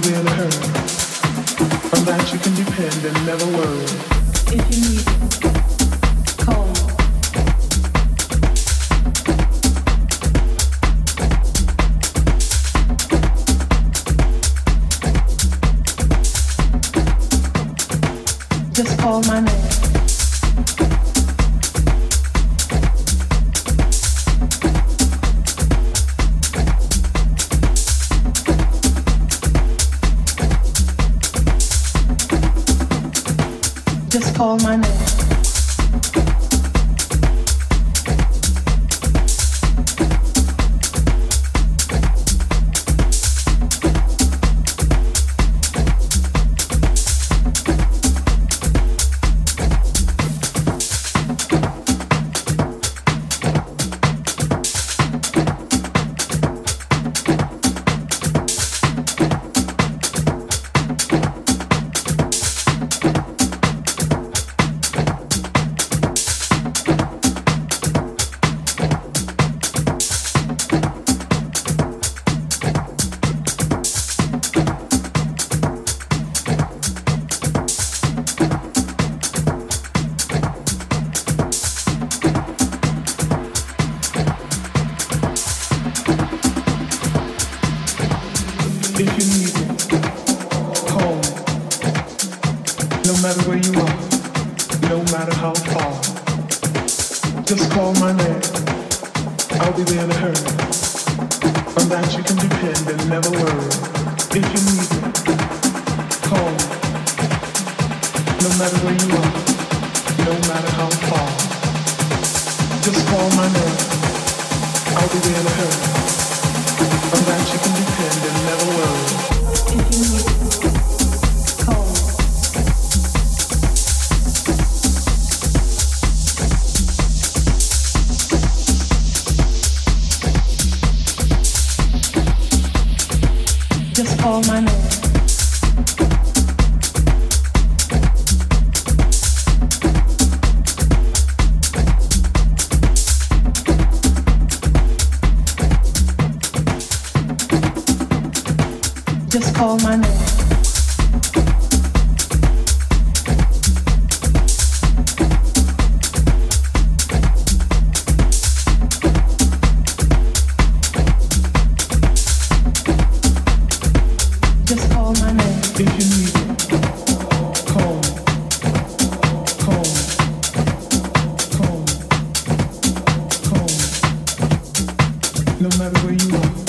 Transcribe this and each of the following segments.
be there to hurt. On that you can depend and never worry. If you need call. Just call my name. where you are, no matter how no matter where you are.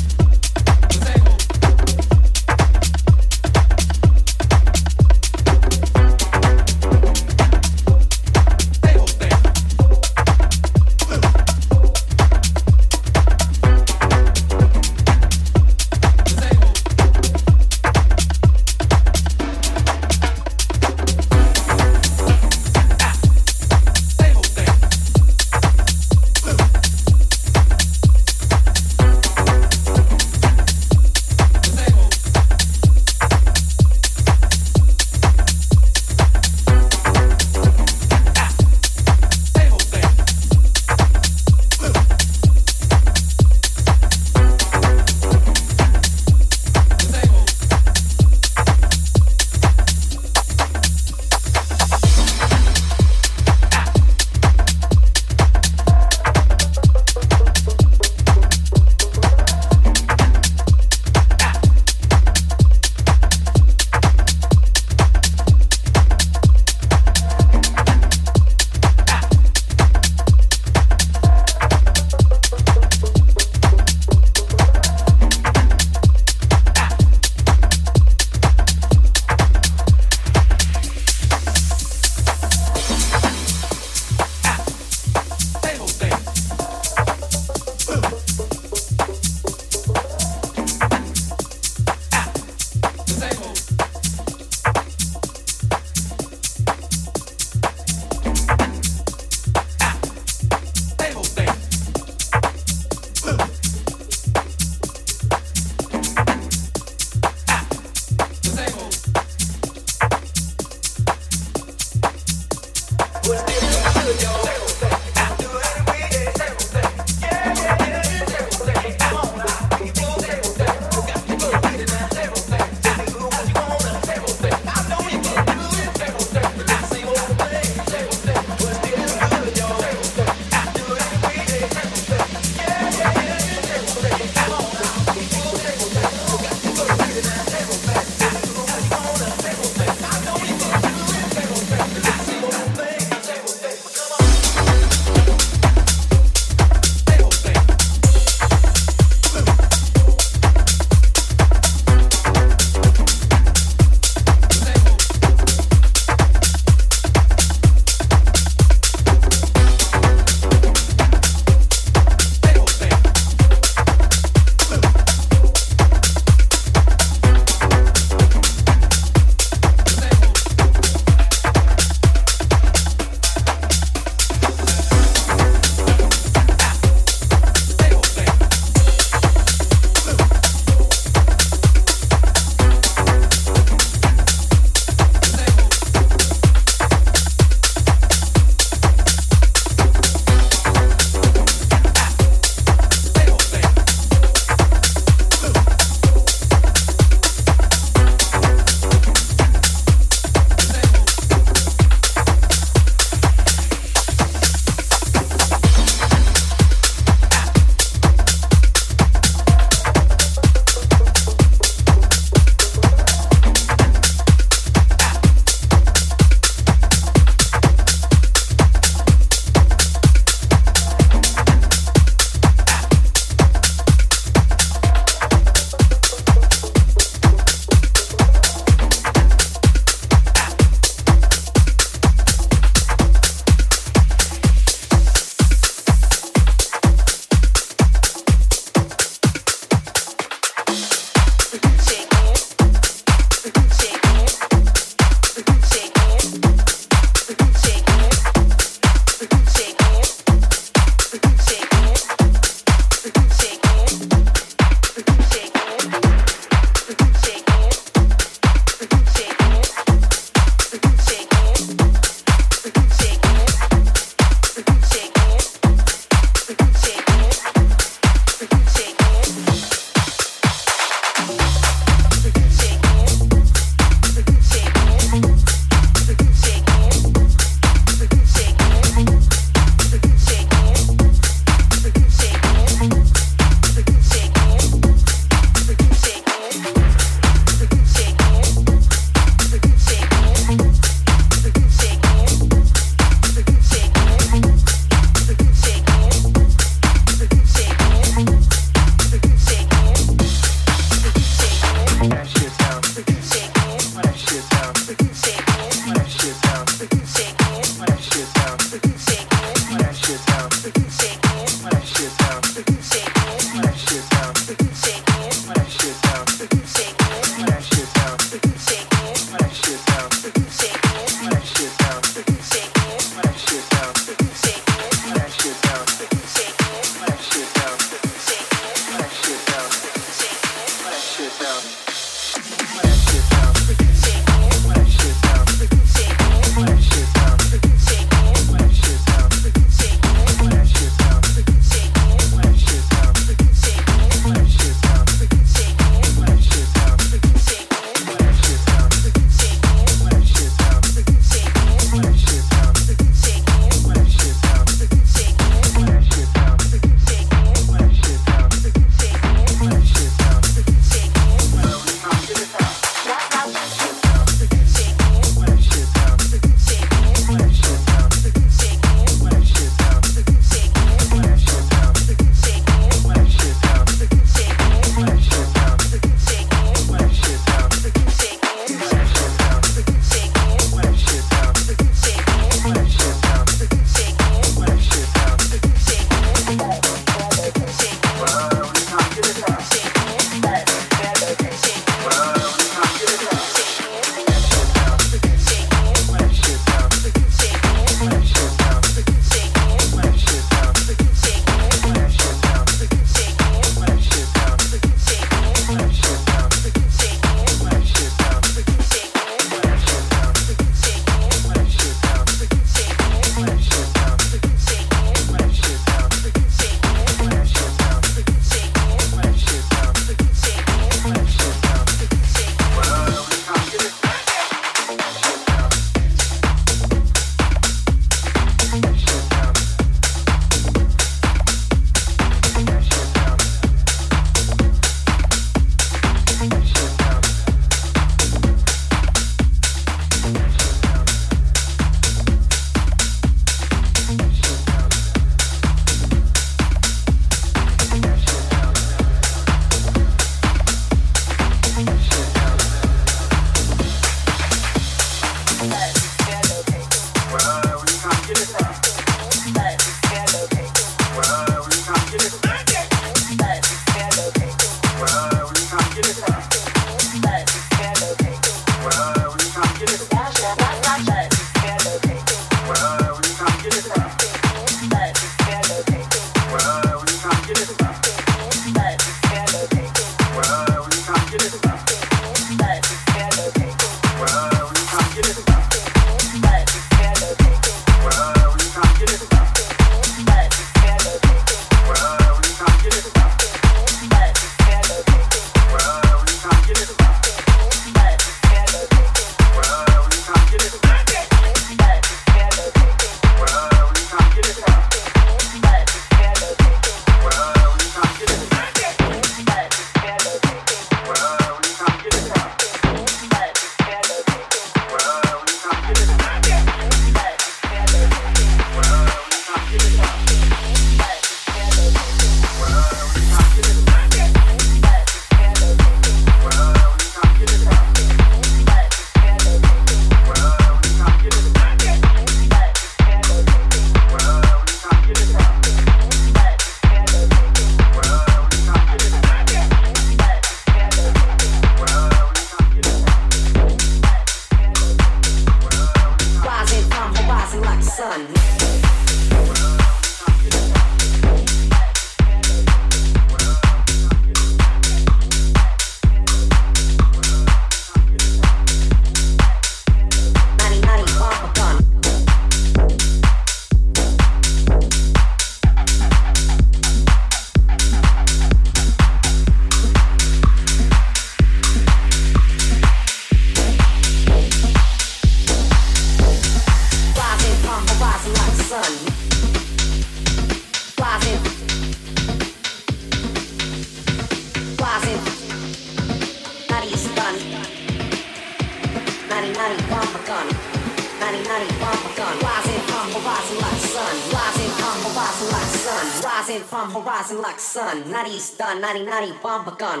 Nari nari bumper gun.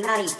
naughty, naughty.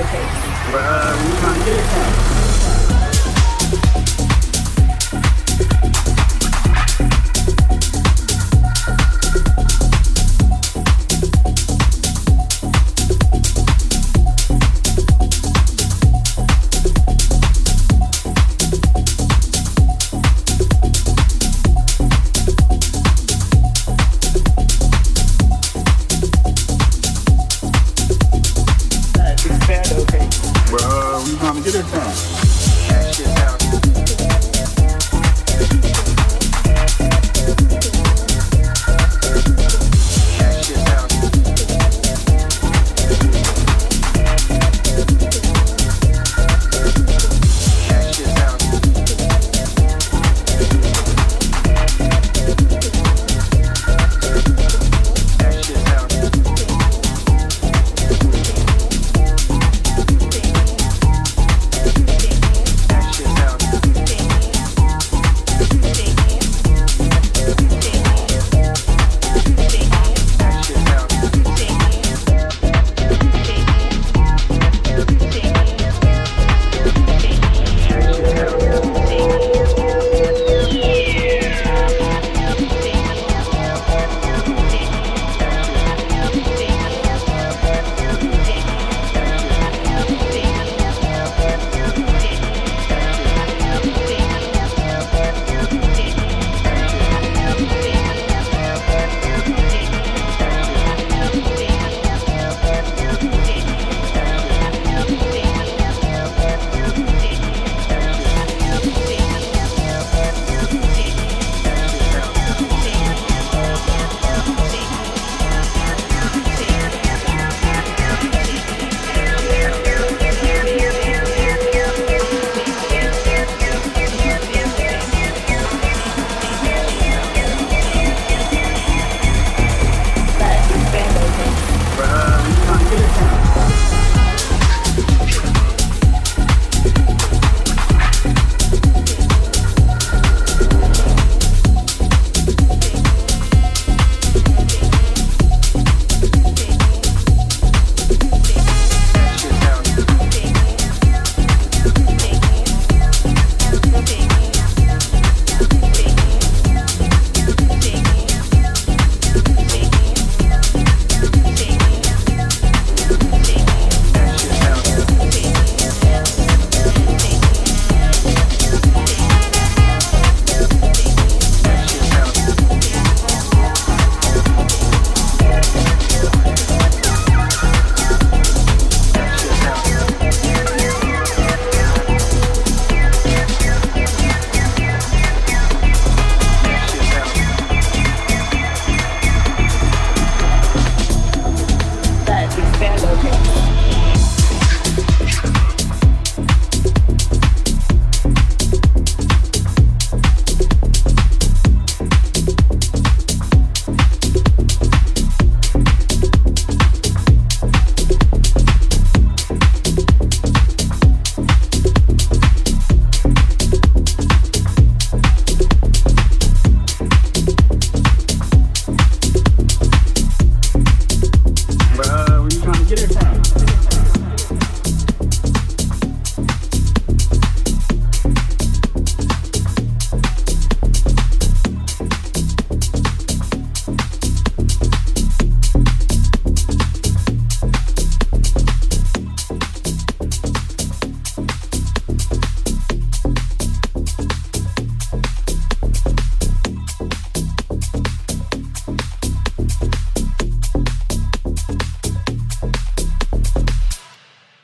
okay. Bruh, we trying to get it?